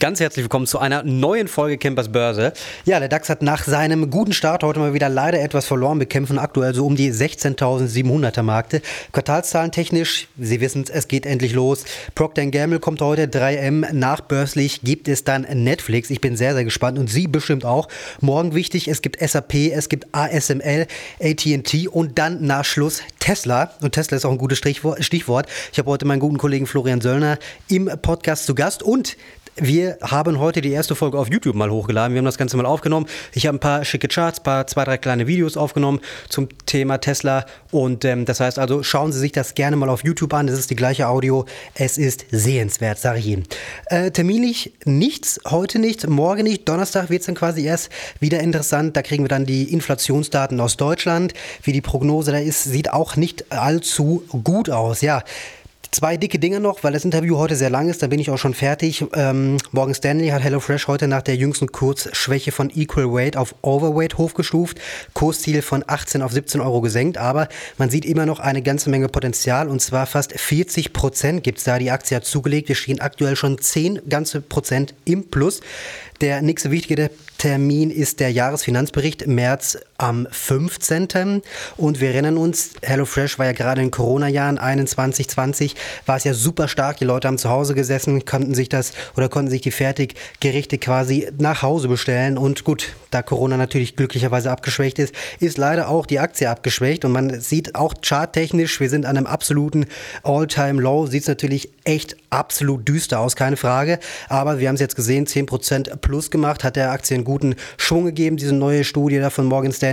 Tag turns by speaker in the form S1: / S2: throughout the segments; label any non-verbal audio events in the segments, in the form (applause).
S1: Ganz herzlich willkommen zu einer neuen Folge Campers Börse. Ja, der DAX hat nach seinem guten Start heute mal wieder leider etwas verloren. Wir kämpfen aktuell so um die 16.700er Markte. Quartalszahlen technisch, Sie wissen es, es geht endlich los. Procter Gamble kommt heute 3M. Nachbörslich gibt es dann Netflix. Ich bin sehr, sehr gespannt und Sie bestimmt auch. Morgen wichtig, es gibt SAP, es gibt ASML, AT&T und dann nach Schluss Tesla. Und Tesla ist auch ein gutes Stichwort. Ich habe heute meinen guten Kollegen Florian Söllner im Podcast zu Gast und wir haben heute die erste Folge auf YouTube mal hochgeladen. Wir haben das Ganze mal aufgenommen. Ich habe ein paar schicke Charts, paar zwei, drei kleine Videos aufgenommen zum Thema Tesla. Und ähm, das heißt also, schauen Sie sich das gerne mal auf YouTube an. Das ist die gleiche Audio. Es ist sehenswert, sage ich Ihnen. Äh, terminlich nichts, heute nicht, morgen nicht. Donnerstag wird es dann quasi erst wieder interessant. Da kriegen wir dann die Inflationsdaten aus Deutschland. Wie die Prognose da ist, sieht auch nicht allzu gut aus. Ja, Zwei dicke Dinge noch, weil das Interview heute sehr lang ist, da bin ich auch schon fertig. Ähm, Morgan Stanley hat HelloFresh heute nach der jüngsten Kurzschwäche von Equal Weight auf Overweight hochgestuft, Kursziel von 18 auf 17 Euro gesenkt, aber man sieht immer noch eine ganze Menge Potenzial und zwar fast 40 Prozent gibt es da. Die Aktie hat zugelegt, wir stehen aktuell schon 10 ganze Prozent im Plus. Der nächste wichtige Termin ist der Jahresfinanzbericht März am 15. Und wir erinnern uns, HelloFresh war ja gerade in Corona-Jahren 21, 20, war es ja super stark. Die Leute haben zu Hause gesessen, konnten sich das oder konnten sich die Fertiggerichte quasi nach Hause bestellen. Und gut, da Corona natürlich glücklicherweise abgeschwächt ist, ist leider auch die Aktie abgeschwächt. Und man sieht auch charttechnisch, wir sind an einem absoluten All-Time-Low. Sieht es natürlich echt absolut düster aus, keine Frage. Aber wir haben es jetzt gesehen, 10% plus gemacht, hat der Aktie einen guten Schwung gegeben, diese neue Studie da von Morgan Stanley.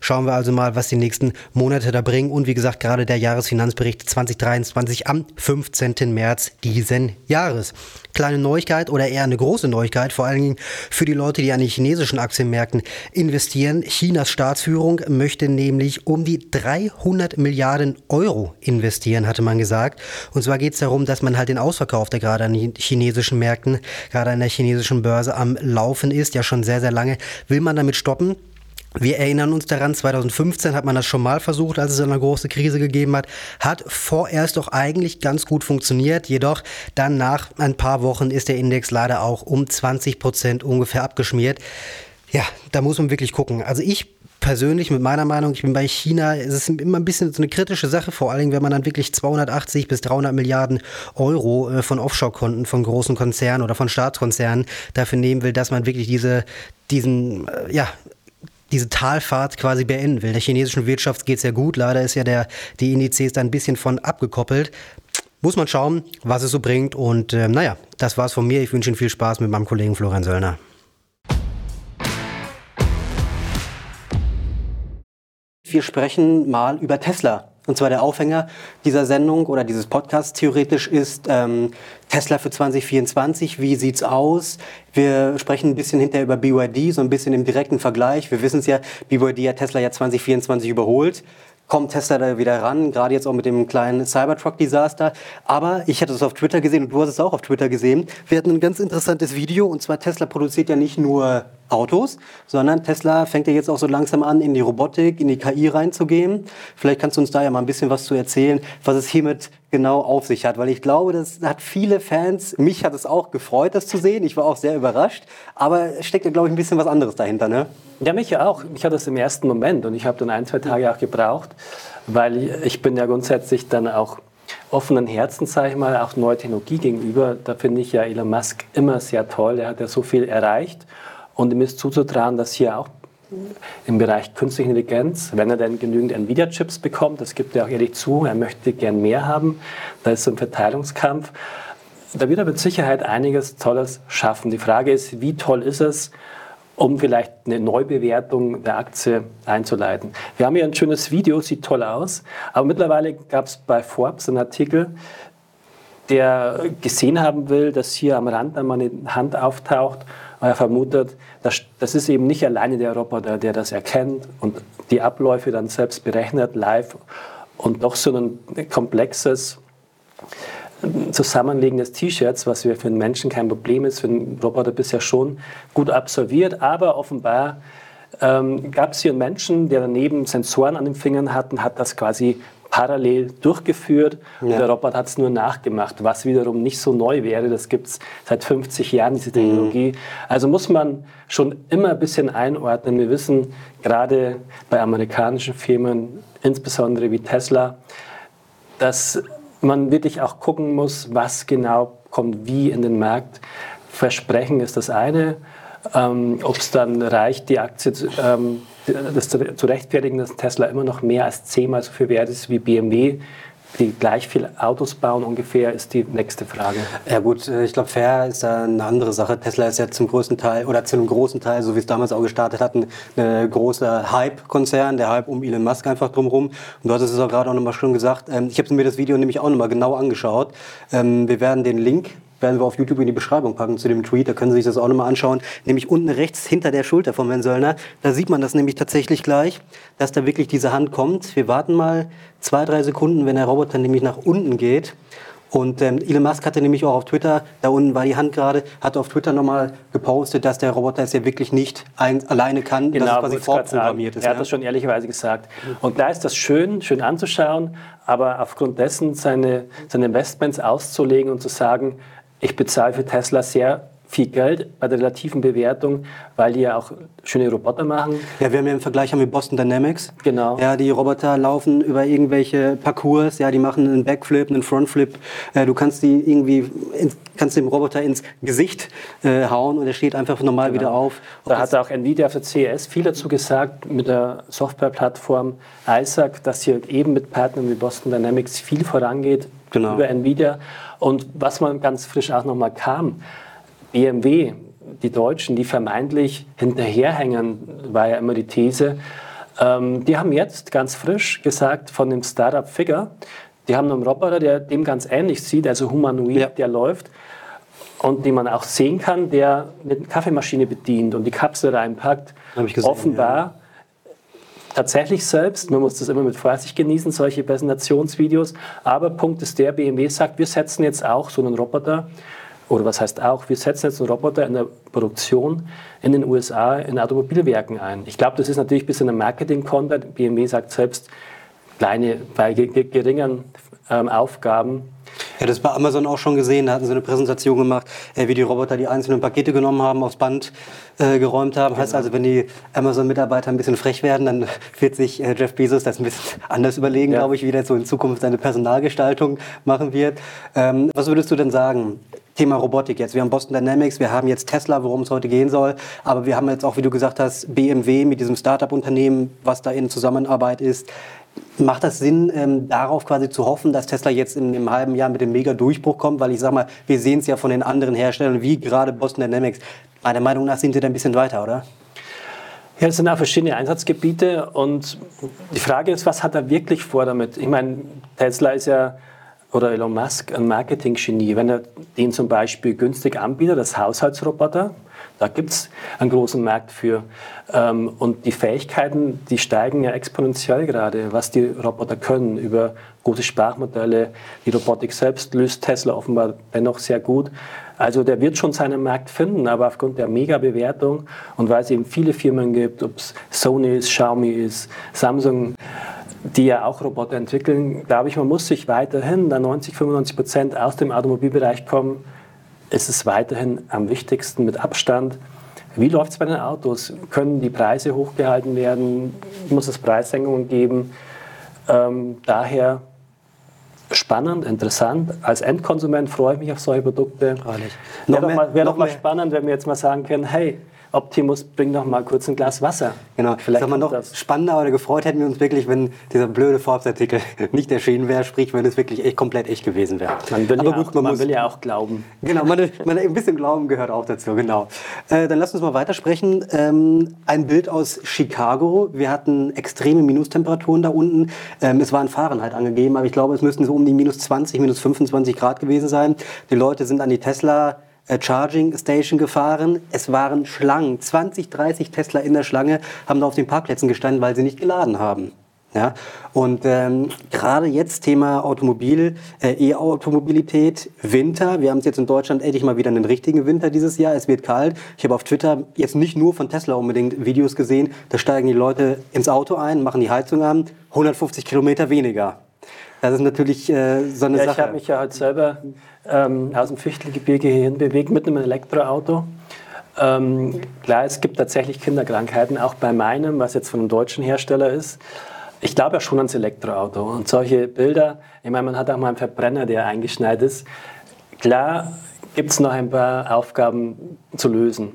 S1: Schauen wir also mal, was die nächsten Monate da bringen. Und wie gesagt, gerade der Jahresfinanzbericht 2023 am 15. März diesen Jahres. Kleine Neuigkeit oder eher eine große Neuigkeit, vor allen Dingen für die Leute, die an den chinesischen Aktienmärkten investieren. Chinas Staatsführung möchte nämlich um die 300 Milliarden Euro investieren, hatte man gesagt. Und zwar geht es darum, dass man halt den Ausverkauf, der gerade an den chinesischen Märkten, gerade an der chinesischen Börse am Laufen ist, ja schon sehr, sehr lange, will man damit stoppen. Wir erinnern uns daran, 2015 hat man das schon mal versucht, als es eine große Krise gegeben hat. Hat vorerst doch eigentlich ganz gut funktioniert. Jedoch dann nach ein paar Wochen ist der Index leider auch um 20 Prozent ungefähr abgeschmiert. Ja, da muss man wirklich gucken. Also ich persönlich mit meiner Meinung, ich bin bei China, es ist immer ein bisschen so eine kritische Sache, vor allen Dingen, wenn man dann wirklich 280 bis 300 Milliarden Euro äh, von Offshore-Konten von großen Konzernen oder von Staatskonzernen dafür nehmen will, dass man wirklich diese, diesen, äh, ja, diese Talfahrt quasi beenden will. Der chinesischen Wirtschaft geht es ja gut. Leider ist ja der, die Indizes da ein bisschen von abgekoppelt. Muss man schauen, was es so bringt. Und äh, naja, das war's von mir. Ich wünsche Ihnen viel Spaß mit meinem Kollegen Florian Söllner. Wir sprechen mal über Tesla. Und zwar der Aufhänger dieser Sendung oder dieses Podcasts theoretisch ist ähm, Tesla für 2024. Wie sieht's aus? Wir sprechen ein bisschen hinterher über BYD, so ein bisschen im direkten Vergleich. Wir wissen es ja, BYD hat Tesla ja 2024 überholt kommt Tesla da wieder ran, gerade jetzt auch mit dem kleinen Cybertruck-Desaster. Aber ich hatte es auf Twitter gesehen und du hast es auch auf Twitter gesehen. Wir hatten ein ganz interessantes Video und zwar Tesla produziert ja nicht nur Autos, sondern Tesla fängt ja jetzt auch so langsam an, in die Robotik, in die KI reinzugehen. Vielleicht kannst du uns da ja mal ein bisschen was zu erzählen, was es hiermit genau auf sich hat, weil ich glaube, das hat viele Fans, mich hat es auch gefreut, das zu sehen. Ich war auch sehr überrascht, aber es steckt ja, glaube ich, ein bisschen was anderes dahinter, ne?
S2: Ja, mich ja auch. Ich hatte das im ersten Moment und ich habe dann ein, zwei Tage auch gebraucht, weil ich bin ja grundsätzlich dann auch offenen Herzen, sage ich mal, auch neue Technologie gegenüber. Da finde ich ja Elon Musk immer sehr toll. Er hat ja so viel erreicht und ihm ist zuzutrauen, dass hier auch im Bereich künstliche Intelligenz, wenn er denn genügend Nvidia-Chips bekommt, das gibt er auch ehrlich zu, er möchte gern mehr haben, da ist so ein Verteilungskampf. Da wird er mit Sicherheit einiges Tolles schaffen. Die Frage ist, wie toll ist es, um vielleicht eine Neubewertung der Aktie einzuleiten. Wir haben hier ein schönes Video, sieht toll aus, aber mittlerweile gab es bei Forbes einen Artikel, der gesehen haben will, dass hier am Rand einmal eine Hand auftaucht vermutet, dass, das ist eben nicht alleine der Roboter, der das erkennt und die Abläufe dann selbst berechnet, live und doch so ein komplexes Zusammenlegen des T-Shirts, was für einen Menschen kein Problem ist, für einen Roboter bisher schon gut absolviert, aber offenbar ähm, gab es hier einen Menschen, der daneben Sensoren an den Fingern hat und hat das quasi parallel durchgeführt. Ja. Und der Roboter hat es nur nachgemacht, was wiederum nicht so neu wäre. Das gibt es seit 50 Jahren, diese Technologie. Mhm. Also muss man schon immer ein bisschen einordnen. Wir wissen gerade bei amerikanischen Firmen, insbesondere wie Tesla, dass man wirklich auch gucken muss, was genau kommt wie in den Markt. Versprechen ist das eine. Ähm, Ob es dann reicht, die Aktie ähm, das zu rechtfertigen, dass Tesla immer noch mehr als zehnmal so viel wert ist wie BMW, die gleich viel Autos bauen ungefähr, ist die nächste Frage.
S1: Ja gut, äh, ich glaube, fair ist eine andere Sache. Tesla ist ja zum größten Teil oder zu einem großen Teil, so wie es damals auch gestartet hat, ein großer Hype-Konzern, der Hype um Elon Musk einfach drumherum. Und du hattest es auch gerade auch nochmal schon gesagt. Ähm, ich habe mir das Video nämlich auch nochmal genau angeschaut. Ähm, wir werden den Link werden wir auf YouTube in die Beschreibung packen zu dem Tweet. Da können Sie sich das auch nochmal anschauen. Nämlich unten rechts hinter der Schulter von Herrn Söllner. Da sieht man das nämlich tatsächlich gleich, dass da wirklich diese Hand kommt. Wir warten mal zwei, drei Sekunden, wenn der Roboter nämlich nach unten geht. Und ähm, Elon Musk hatte nämlich auch auf Twitter, da unten war die Hand gerade, hat auf Twitter nochmal gepostet, dass der Roboter es ja wirklich nicht ein, alleine kann,
S2: genau, dass es quasi vorprogrammiert ist. Er hat ja? das schon ehrlicherweise gesagt. Und da ist das schön, schön anzuschauen, aber aufgrund dessen seine, seine Investments auszulegen und zu sagen, ich bezahle für Tesla sehr viel Geld bei der relativen Bewertung, weil die ja auch schöne Roboter machen.
S1: Ja, wir haben ja im Vergleich haben wir Boston Dynamics.
S2: Genau.
S1: Ja, die Roboter laufen über irgendwelche Parcours, ja, die machen einen Backflip, einen Frontflip. Äh, du kannst die irgendwie, ins, kannst dem Roboter ins Gesicht äh, hauen und er steht einfach normal genau. wieder auf.
S2: Da hat auch Nvidia für CES viel dazu gesagt mit der Softwareplattform ISAC, dass hier eben mit Partnern wie Boston Dynamics viel vorangeht genau. über Nvidia. Und was man ganz frisch auch nochmal kam, BMW, die Deutschen, die vermeintlich hinterherhängen, war ja immer die These. Ähm, die haben jetzt ganz frisch gesagt von dem Startup Figure, die haben einen Roboter, der dem ganz ähnlich sieht, also humanoid, ja. der läuft und den man auch sehen kann, der eine Kaffeemaschine bedient und die Kapsel reinpackt. Gesehen, Offenbar ja. Tatsächlich selbst, man muss das immer mit Vorsicht genießen, solche Präsentationsvideos. Aber Punkt ist der, BMW sagt, wir setzen jetzt auch so einen Roboter oder was heißt auch, wir setzen jetzt einen Roboter in der Produktion in den USA in Automobilwerken ein. Ich glaube, das ist natürlich ein bisschen ein Marketing-Content. BMW sagt selbst, kleine, bei geringen ähm, Aufgaben.
S1: Ja, das bei Amazon auch schon gesehen. Da hatten sie eine Präsentation gemacht, äh, wie die Roboter die einzelnen Pakete genommen haben, aufs Band äh, geräumt haben. Genau. Heißt also, wenn die Amazon-Mitarbeiter ein bisschen frech werden, dann (laughs) wird sich äh, Jeff Bezos das ein bisschen (laughs) anders überlegen, ja. glaube ich, wie der so in Zukunft seine Personalgestaltung machen wird. Ähm, was würdest du denn sagen? Thema Robotik jetzt. Wir haben Boston Dynamics, wir haben jetzt Tesla, worum es heute gehen soll, aber wir haben jetzt auch, wie du gesagt hast, BMW mit diesem Startup-Unternehmen, was da in Zusammenarbeit ist. Macht das Sinn, ähm, darauf quasi zu hoffen, dass Tesla jetzt in einem halben Jahr mit dem Mega-Durchbruch kommt? Weil ich sag mal, wir sehen es ja von den anderen Herstellern, wie gerade Boston Dynamics. Meiner Meinung nach sind sie da ein bisschen weiter, oder?
S2: Ja, es sind auch verschiedene Einsatzgebiete und die Frage ist, was hat er wirklich vor damit? Ich meine, Tesla ist ja oder Elon Musk ein Marketing-Genie, wenn er den zum Beispiel günstig anbietet, das Haushaltsroboter, da gibt es einen großen Markt für. Ähm, und die Fähigkeiten, die steigen ja exponentiell gerade, was die Roboter können über gute Sprachmodelle. Die Robotik selbst löst Tesla offenbar dennoch sehr gut. Also der wird schon seinen Markt finden, aber aufgrund der Mega-Bewertung und weil es eben viele Firmen gibt, ob es Sony ist, Xiaomi ist, Samsung, die ja auch Roboter entwickeln, glaube ich, man muss sich weiterhin, da 90, 95 Prozent aus dem Automobilbereich kommen, ist es weiterhin am wichtigsten mit Abstand. Wie läuft es bei den Autos? Können die Preise hochgehalten werden? Muss es Preissenkungen geben? Ähm, daher spannend, interessant. Als Endkonsument freue ich mich auf solche Produkte. Wäre doch, mal, wär doch mal spannend, wenn wir jetzt mal sagen können, hey, Optimus, bring doch mal kurz ein Glas Wasser.
S1: Genau, vielleicht sag mal noch das. spannender oder gefreut hätten wir uns wirklich, wenn dieser blöde Forbes-Artikel (laughs) nicht erschienen wäre, sprich, wenn es wirklich echt, komplett echt gewesen wäre.
S2: Man will, Aber ja, gut, auch, man, man will ja auch glauben.
S1: Genau, man, man, ein bisschen Glauben gehört auch dazu, genau. Äh, dann lass uns mal weitersprechen. Ähm, ein Bild aus Chicago. Wir hatten extreme Minustemperaturen da unten. Ähm, es war in Fahrenheit angegeben, aber ich glaube, es müssten so um die minus 20, minus 25 Grad gewesen sein. Die Leute sind an die Tesla Charging Station gefahren. Es waren Schlangen, 20, 30 Tesla in der Schlange, haben da auf den Parkplätzen gestanden, weil sie nicht geladen haben. Ja? Und ähm, gerade jetzt Thema Automobil, äh, E-Automobilität, Winter. Wir haben es jetzt in Deutschland endlich mal wieder einen richtigen Winter dieses Jahr. Es wird kalt. Ich habe auf Twitter jetzt nicht nur von Tesla unbedingt Videos gesehen. Da steigen die Leute ins Auto ein, machen die Heizung an, 150 Kilometer weniger. Das ist natürlich äh, so eine
S2: ja,
S1: Sache.
S2: Ich habe mich ja heute selber ähm, aus dem Fichtelgebirge hierhin bewegt mit einem Elektroauto. Ähm, klar, es gibt tatsächlich Kinderkrankheiten, auch bei meinem, was jetzt von einem deutschen Hersteller ist. Ich glaube ja schon ans Elektroauto. Und solche Bilder, ich meine, man hat auch mal einen Verbrenner, der eingeschneit ist. Klar gibt es noch ein paar Aufgaben zu lösen.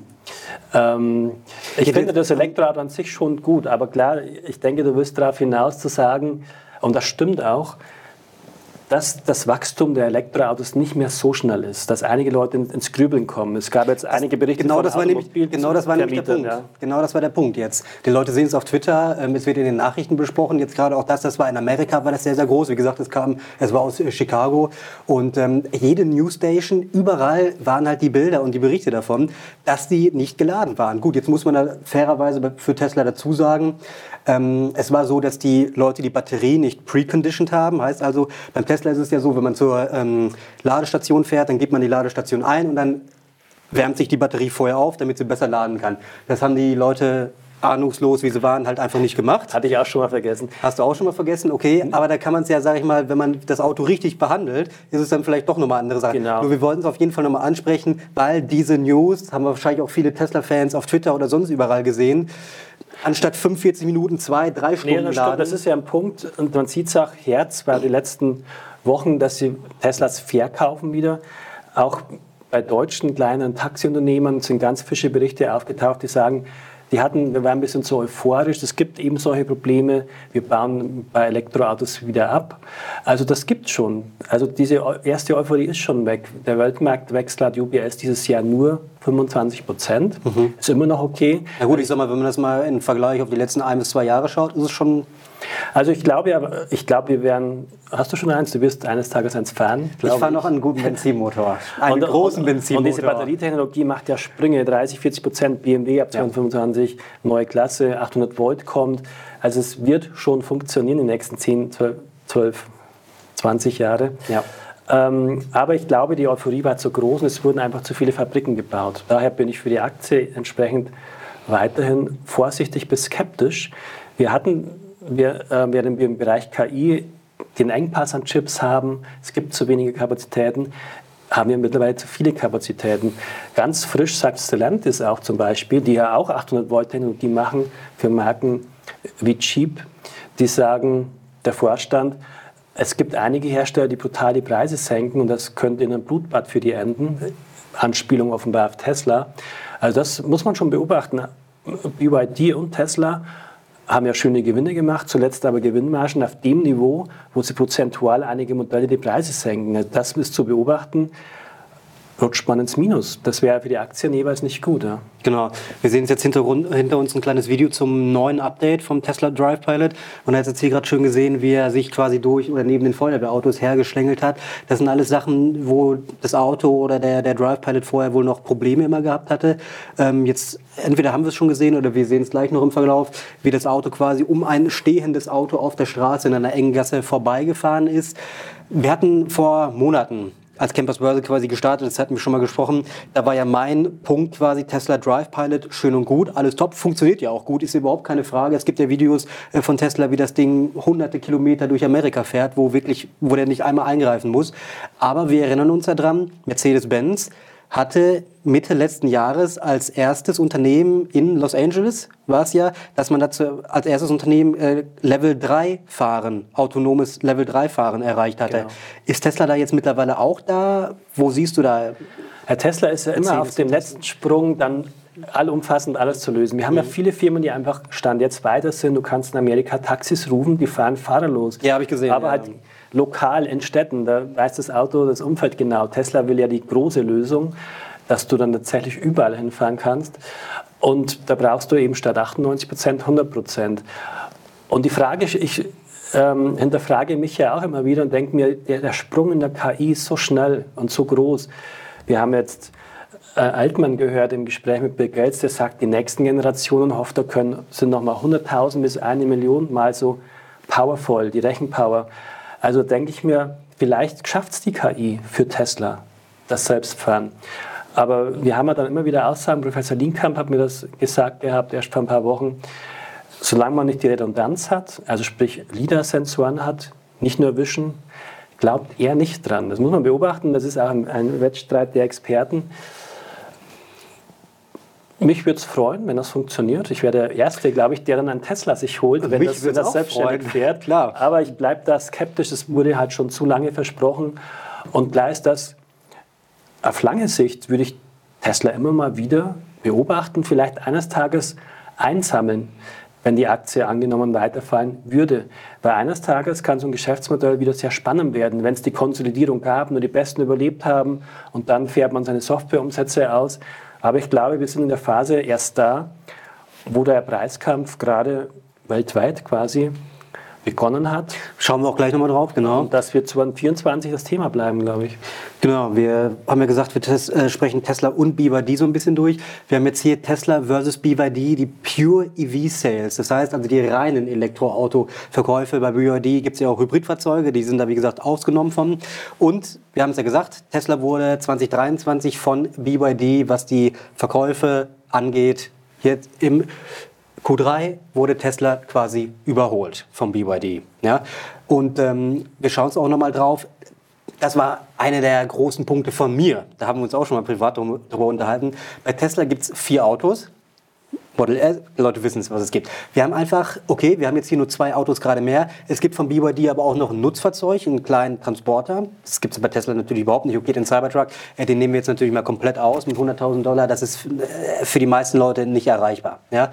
S2: Ähm, ich, ich finde das Elektroauto an sich schon gut, aber klar, ich denke, du wirst darauf hinaus zu sagen, und das stimmt auch, dass das Wachstum der Elektroautos nicht mehr so schnell ist, dass einige Leute ins Grübeln kommen. Es gab jetzt einige Berichte
S1: genau das war nämlich, Genau das war nämlich der Punkt. Ja. Genau das war der Punkt jetzt. Die Leute sehen es auf Twitter, ähm, es wird in den Nachrichten besprochen. Jetzt gerade auch das, das war in Amerika, war das sehr, sehr groß. Wie gesagt, es kam, es war aus äh, Chicago und ähm, jede Newstation, überall waren halt die Bilder und die Berichte davon, dass die nicht geladen waren. Gut, jetzt muss man da fairerweise für Tesla dazu sagen, ähm, es war so, dass die Leute die Batterie nicht preconditioned haben. Heißt also, beim Tesla ist es ja so, wenn man zur ähm, Ladestation fährt, dann gibt man die Ladestation ein und dann wärmt sich die Batterie vorher auf, damit sie besser laden kann. Das haben die Leute ahnungslos, wie sie waren, halt einfach nicht gemacht.
S2: Hatte ich auch schon mal vergessen.
S1: Hast du auch schon mal vergessen? Okay, aber da kann man es ja, sage ich mal, wenn man das Auto richtig behandelt, ist es dann vielleicht doch nochmal andere Sache. Genau. Nur wir wollten es auf jeden Fall nochmal ansprechen, weil diese News, haben wir wahrscheinlich auch viele Tesla-Fans auf Twitter oder sonst überall gesehen, anstatt 45 Minuten, zwei, drei Stunden nee,
S2: laden. Das ist ja ein Punkt und man sieht es auch, Herz war die letzten Wochen, dass sie Teslas verkaufen wieder. Auch bei deutschen kleinen Taxiunternehmern sind ganz fische Berichte aufgetaucht, die sagen, die hatten, wir waren ein bisschen so euphorisch, es gibt eben solche Probleme, wir bauen bei Elektroautos wieder ab. Also das gibt schon. Also diese erste Euphorie ist schon weg. Der Weltmarktwechsel hat UBS dieses Jahr nur 25 Prozent. Mhm. Ist immer noch okay.
S1: Ja gut, ich sag mal, wenn man das mal im Vergleich auf die letzten ein bis zwei Jahre schaut, ist es schon
S2: also ich glaube ja, ich glaube, wir werden. Hast du schon eins? Du wirst eines Tages eins fahren.
S1: Ich fahre noch einen guten (laughs) Benzinmotor. Einen und, großen Benzinmotor.
S2: Und diese Batterietechnologie macht ja Sprünge, 30, 40 Prozent BMW ab 2025, ja. neue Klasse, 800 Volt kommt. Also es wird schon funktionieren in den nächsten 10, 12, 12 20 Jahre. Ja. Ähm, aber ich glaube, die Euphorie war zu groß und es wurden einfach zu viele Fabriken gebaut. Daher bin ich für die Aktie entsprechend weiterhin vorsichtig bis skeptisch. Wir hatten wir, äh, während wir im Bereich KI den Engpass an Chips haben, es gibt zu wenige Kapazitäten, haben wir mittlerweile zu viele Kapazitäten. Ganz frisch sagt Stellantis auch zum Beispiel, die ja auch 800 Volt Technologie machen für Marken wie Cheap, die sagen, der Vorstand, es gibt einige Hersteller, die brutal die Preise senken und das könnte in einem Blutbad für die enden. Anspielung offenbar auf Tesla. Also das muss man schon beobachten. BYD und Tesla haben ja schöne Gewinne gemacht, zuletzt aber Gewinnmargen auf dem Niveau, wo sie prozentual einige Modelle die Preise senken. Das ist zu beobachten rutscht man ins Minus. Das wäre für die Aktien jeweils nicht gut. Ja.
S1: Genau. Wir sehen jetzt hinter, hinter, uns ein kleines Video zum neuen Update vom Tesla Drive Pilot. Und er hat jetzt hier gerade schön gesehen, wie er sich quasi durch oder neben den Feuerwehrautos hergeschlängelt hat. Das sind alles Sachen, wo das Auto oder der, der Drive Pilot vorher wohl noch Probleme immer gehabt hatte. Ähm, jetzt entweder haben wir es schon gesehen oder wir sehen es gleich noch im Verlauf, wie das Auto quasi um ein stehendes Auto auf der Straße in einer engen Gasse vorbeigefahren ist. Wir hatten vor Monaten als Campers Börse quasi gestartet, das hatten wir schon mal gesprochen, da war ja mein Punkt quasi Tesla Drive Pilot, schön und gut, alles top, funktioniert ja auch gut, ist überhaupt keine Frage. Es gibt ja Videos äh, von Tesla, wie das Ding hunderte Kilometer durch Amerika fährt, wo wirklich, wo der nicht einmal eingreifen muss. Aber wir erinnern uns daran, Mercedes-Benz, hatte Mitte letzten Jahres als erstes Unternehmen in Los Angeles, war es ja, dass man dazu als erstes Unternehmen äh, Level 3 Fahren, autonomes Level 3 Fahren erreicht hatte. Genau. Ist Tesla da jetzt mittlerweile auch da? Wo siehst du da?
S2: Herr Tesla ist ja immer auf dem letzten Sprung, dann allumfassend alles zu lösen. Wir haben mhm. ja viele Firmen, die einfach Stand jetzt weiter sind. Du kannst in Amerika Taxis rufen, die fahren fahrerlos.
S1: Ja, habe ich gesehen.
S2: Aber
S1: ja.
S2: halt lokal in Städten, da weiß das Auto das Umfeld genau. Tesla will ja die große Lösung, dass du dann tatsächlich überall hinfahren kannst. Und da brauchst du eben statt 98 Prozent 100 Prozent. Und die Frage, ich ähm, hinterfrage mich ja auch immer wieder und denke mir, der, der, Sprung in der KI ist so schnell und so groß. Wir haben jetzt äh, Altmann gehört im Gespräch mit Bill Gates, der sagt, die nächsten Generationen, hofft er, können, sind nochmal 100.000 bis eine Million Mal so powerful, die Rechenpower. Also denke ich mir, vielleicht schafft es die KI für Tesla, das Selbstfahren. Aber wir haben ja dann immer wieder Aussagen, Professor Lienkamp hat mir das gesagt gehabt, erst vor ein paar Wochen, solange man nicht die Redundanz hat, also sprich LIDAR-Sensoren hat, nicht nur Vision, glaubt er nicht dran. Das muss man beobachten, das ist auch ein Wettstreit der Experten. Mich würde es freuen, wenn das funktioniert. Ich wäre der Erste, glaube ich, der dann einen Tesla sich holt, wenn das, wenn das selbstständig freuen. (laughs) fährt. Klar. Aber ich bleibe da skeptisch. Es wurde halt schon zu lange versprochen. Und klar ist das, auf lange Sicht würde ich Tesla immer mal wieder beobachten, vielleicht eines Tages einsammeln, wenn die Aktie angenommen weiterfallen würde. Weil eines Tages kann so ein Geschäftsmodell wieder sehr spannend werden, wenn es die Konsolidierung gab, nur die Besten überlebt haben und dann fährt man seine Softwareumsätze aus aber ich glaube, wir sind in der Phase erst da, wo der Preiskampf gerade weltweit quasi begonnen hat.
S1: Schauen wir auch gleich nochmal drauf, genau.
S2: Und das wird 2024 das Thema bleiben, glaube ich.
S1: Genau, wir haben ja gesagt, wir tes äh, sprechen Tesla und BYD so ein bisschen durch. Wir haben jetzt hier Tesla versus BYD, die Pure EV Sales. Das heißt also die reinen Elektroauto-Verkäufe. Bei BYD gibt es ja auch Hybridfahrzeuge, die sind da wie gesagt ausgenommen von. Und wir haben es ja gesagt, Tesla wurde 2023 von BYD, was die Verkäufe angeht, jetzt im Q3 wurde Tesla quasi überholt vom BYD. Ja? Und ähm, wir schauen uns auch nochmal drauf das war einer der großen Punkte von mir. Da haben wir uns auch schon mal privat darüber unterhalten. Bei Tesla gibt es vier Autos. Model S, Leute wissen es, was es gibt. Wir haben einfach, okay, wir haben jetzt hier nur zwei Autos gerade mehr. Es gibt von BYD aber auch noch ein Nutzfahrzeug, einen kleinen Transporter. Das gibt es bei Tesla natürlich überhaupt nicht. Okay, den Cybertruck, äh, den nehmen wir jetzt natürlich mal komplett aus mit 100.000 Dollar. Das ist äh, für die meisten Leute nicht erreichbar. Ja?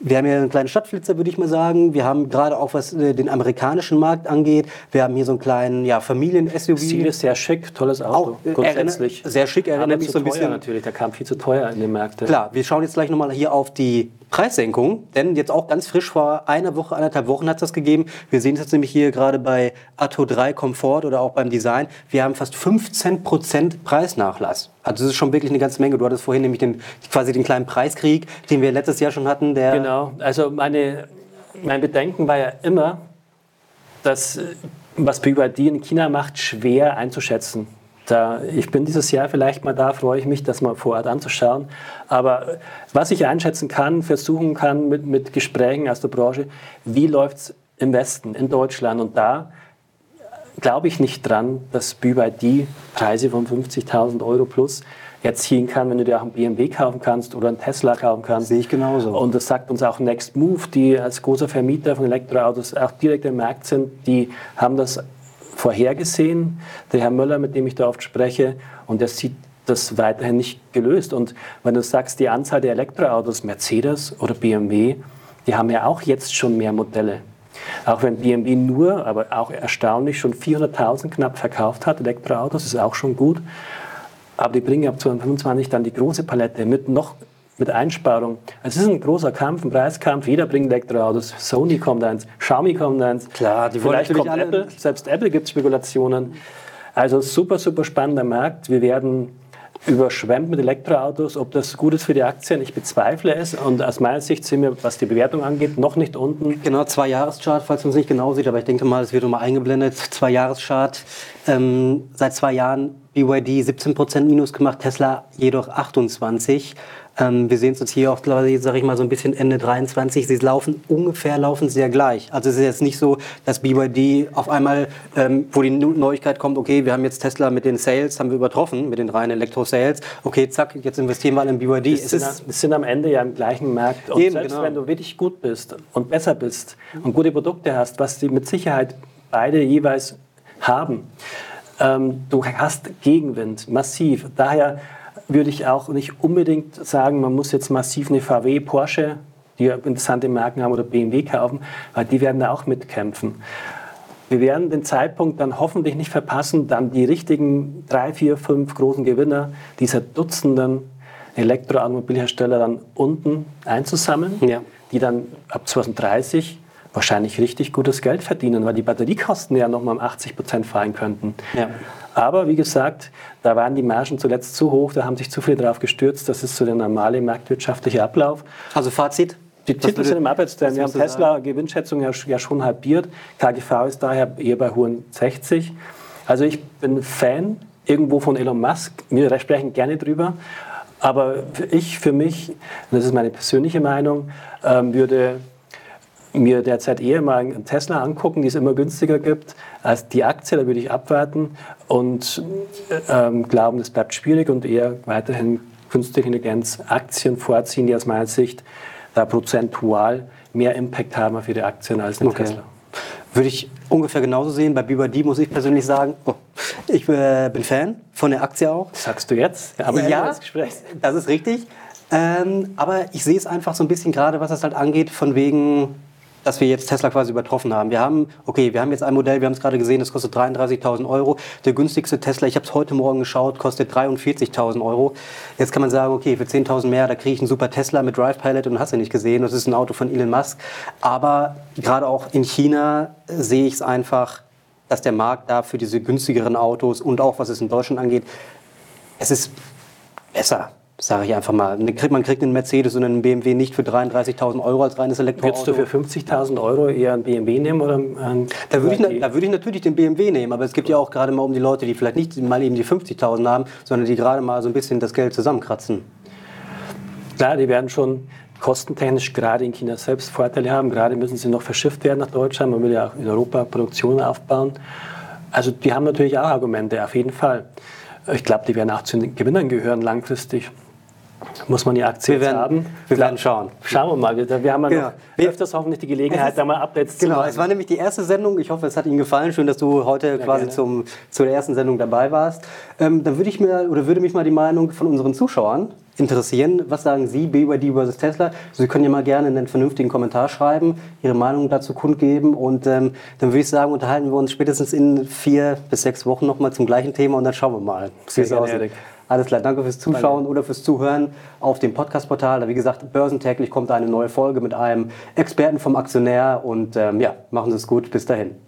S1: Wir haben hier einen kleinen Stadtflitzer, würde ich mal sagen. Wir haben gerade auch, was äh, den amerikanischen Markt angeht, wir haben hier so einen kleinen ja, Familien-SUV.
S2: Stil ist sehr schick, tolles Auto,
S1: auch, äh, grundsätzlich. Sehr schick, erinnert mich so ein bisschen.
S2: natürlich, der kam viel zu teuer in den Märkten.
S1: Klar, wir schauen jetzt gleich nochmal hier auf die Preissenkung, denn jetzt auch ganz frisch vor einer Woche, anderthalb Wochen hat es das gegeben. Wir sehen es jetzt nämlich hier gerade bei Atto 3 Komfort oder auch beim Design. Wir haben fast 15% Preisnachlass. Also das ist schon wirklich eine ganze Menge. Du hattest vorhin nämlich den, quasi den kleinen Preiskrieg, den wir letztes Jahr schon hatten.
S2: Genau, also meine, mein Bedenken war ja immer, dass was BYD in China macht, schwer einzuschätzen. Da, ich bin dieses Jahr vielleicht mal da, freue ich mich, das mal vor Ort anzuschauen. Aber was ich einschätzen kann, versuchen kann mit, mit Gesprächen aus der Branche, wie läuft es im Westen, in Deutschland? Und da glaube ich nicht dran, dass BYD Preise von 50.000 Euro plus erzielen kann, wenn du dir auch einen BMW kaufen kannst oder einen Tesla kaufen kannst.
S1: Sehe ich genauso.
S2: Und das sagt uns auch Next Move, die als großer Vermieter von Elektroautos auch direkt im Markt sind, die haben das vorhergesehen. Der Herr Müller, mit dem ich da oft spreche, und der sieht das weiterhin nicht gelöst. Und wenn du sagst, die Anzahl der Elektroautos, Mercedes oder BMW, die haben ja auch jetzt schon mehr Modelle. Auch wenn BMW nur, aber auch erstaunlich, schon 400.000 knapp verkauft hat, Elektroautos, ist auch schon gut. Aber die bringen ab 2025 dann die große Palette mit noch mit Einsparung. Es ist ein großer Kampf, ein Preiskampf. Jeder bringt Elektroautos. Sony kommt eins, Xiaomi kommt eins.
S1: Klar, die Vielleicht kommt
S2: Apple. Selbst Apple gibt Spekulationen. Also super, super spannender Markt. Wir werden überschwemmt mit Elektroautos. Ob das gut ist für die Aktien, ich bezweifle es. Und aus meiner Sicht sind wir, was die Bewertung angeht, noch nicht unten.
S1: Genau, zwei Jahreschart, falls man es nicht genau sieht, aber ich denke mal, es wird nochmal eingeblendet. Zwei Jahreschart. Ähm, seit zwei Jahren BYD 17% Minus gemacht, Tesla jedoch 28. Ähm, wir sehen es jetzt hier auch, sage ich mal, so ein bisschen Ende 23. Sie laufen ungefähr laufen sehr gleich. Also es ist jetzt nicht so, dass BYD auf einmal, ähm, wo die Neuigkeit kommt, okay, wir haben jetzt Tesla mit den Sales, haben wir übertroffen, mit den reinen Elektro-Sales. Okay, zack, jetzt investieren wir alle in BYD.
S2: Wir sind, sind, am Ende ja im gleichen Markt. Und Eben, selbst genau. wenn du wirklich gut bist und besser bist und gute Produkte hast, was die mit Sicherheit beide jeweils haben, ähm, du hast Gegenwind, massiv. Daher würde ich auch nicht unbedingt sagen, man muss jetzt massiv eine VW, Porsche, die interessante Marken haben, oder BMW kaufen, weil die werden da auch mitkämpfen. Wir werden den Zeitpunkt dann hoffentlich nicht verpassen, dann die richtigen drei, vier, fünf großen Gewinner dieser Dutzenden Elektroautomobilhersteller dann unten einzusammeln, ja. die dann ab 2030 wahrscheinlich richtig gutes Geld verdienen, weil die Batteriekosten ja nochmal um 80 Prozent fallen könnten. Ja. Aber wie gesagt, da waren die Margen zuletzt zu hoch, da haben sich zu viele darauf gestürzt. Das ist so der normale marktwirtschaftliche Ablauf.
S1: Also Fazit?
S2: Die Titel sind im Abwärtstrend. Wir haben Tesla sagen? Gewinnschätzung ja, ja, schon halbiert. KGV ist daher eher bei hohen 60. Also ich bin Fan irgendwo von Elon Musk. Wir sprechen gerne drüber. Aber ich für mich, das ist meine persönliche Meinung, ähm, würde mir derzeit eher mal einen Tesla angucken, die es immer günstiger gibt, als die Aktie. Da würde ich abwarten und ähm, glauben, das bleibt schwierig und eher weiterhin künstliche Intelligenz Aktien vorziehen, die aus meiner Sicht da prozentual mehr Impact haben auf ihre Aktien als eine okay. Tesla.
S1: Würde ich ungefähr genauso sehen. Bei BYD muss ich persönlich sagen, oh, ich äh, bin Fan von der Aktie auch.
S2: Das sagst du jetzt?
S1: Aber ja, das ist richtig. Ähm, aber ich sehe es einfach so ein bisschen gerade, was das halt angeht, von wegen dass wir jetzt Tesla quasi übertroffen haben. Wir haben, okay, wir haben jetzt ein Modell, wir haben es gerade gesehen, das kostet 33.000 Euro. Der günstigste Tesla, ich habe es heute Morgen geschaut, kostet 43.000 Euro. Jetzt kann man sagen, okay, für 10.000 mehr, da kriege ich einen super Tesla mit Drive Pilot und hast du nicht gesehen, das ist ein Auto von Elon Musk. Aber gerade auch in China sehe ich es einfach, dass der Markt da für diese günstigeren Autos und auch was es in Deutschland angeht, es ist besser sage ich einfach mal. Man kriegt einen Mercedes und einen BMW nicht für 33.000 Euro als reines Elektroauto.
S2: Würdest du für 50.000 Euro eher einen BMW nehmen oder einen
S1: da würde, ich, da würde ich natürlich den BMW nehmen, aber es gibt ja auch gerade mal um die Leute, die vielleicht nicht mal eben die 50.000 haben, sondern die gerade mal so ein bisschen das Geld zusammenkratzen.
S2: Klar, die werden schon kostentechnisch gerade in China selbst Vorteile haben. Gerade müssen sie noch verschifft werden nach Deutschland. Man will ja auch in Europa Produktion aufbauen. Also die haben natürlich auch Argumente, auf jeden Fall. Ich glaube, die werden auch zu den Gewinnern gehören langfristig. Muss man die Aktie
S1: wir werden, haben? Wir werden schauen.
S2: Schauen wir mal. Wir, haben ja genau. noch öfters hoffentlich die Gelegenheit, ist, da mal Updates
S1: genau, zu machen. es war nämlich die erste Sendung. Ich hoffe, es hat Ihnen gefallen. Schön, dass du heute ja, quasi zum, zu der ersten Sendung dabei warst. Ähm, dann würde ich mir oder würde mich mal die Meinung von unseren Zuschauern interessieren. Was sagen Sie, BYD versus Tesla? Sie können ja mal gerne einen vernünftigen Kommentar schreiben, Ihre Meinung dazu kundgeben und ähm, dann würde ich sagen, unterhalten wir uns spätestens in vier bis sechs Wochen nochmal zum gleichen Thema und dann schauen wir mal,
S2: wie es aussieht.
S1: Alles klar, danke fürs Zuschauen danke. oder fürs Zuhören auf dem Podcast-Portal. Wie gesagt, börsentäglich kommt eine neue Folge mit einem Experten vom Aktionär und ähm, ja, machen Sie es gut. Bis dahin.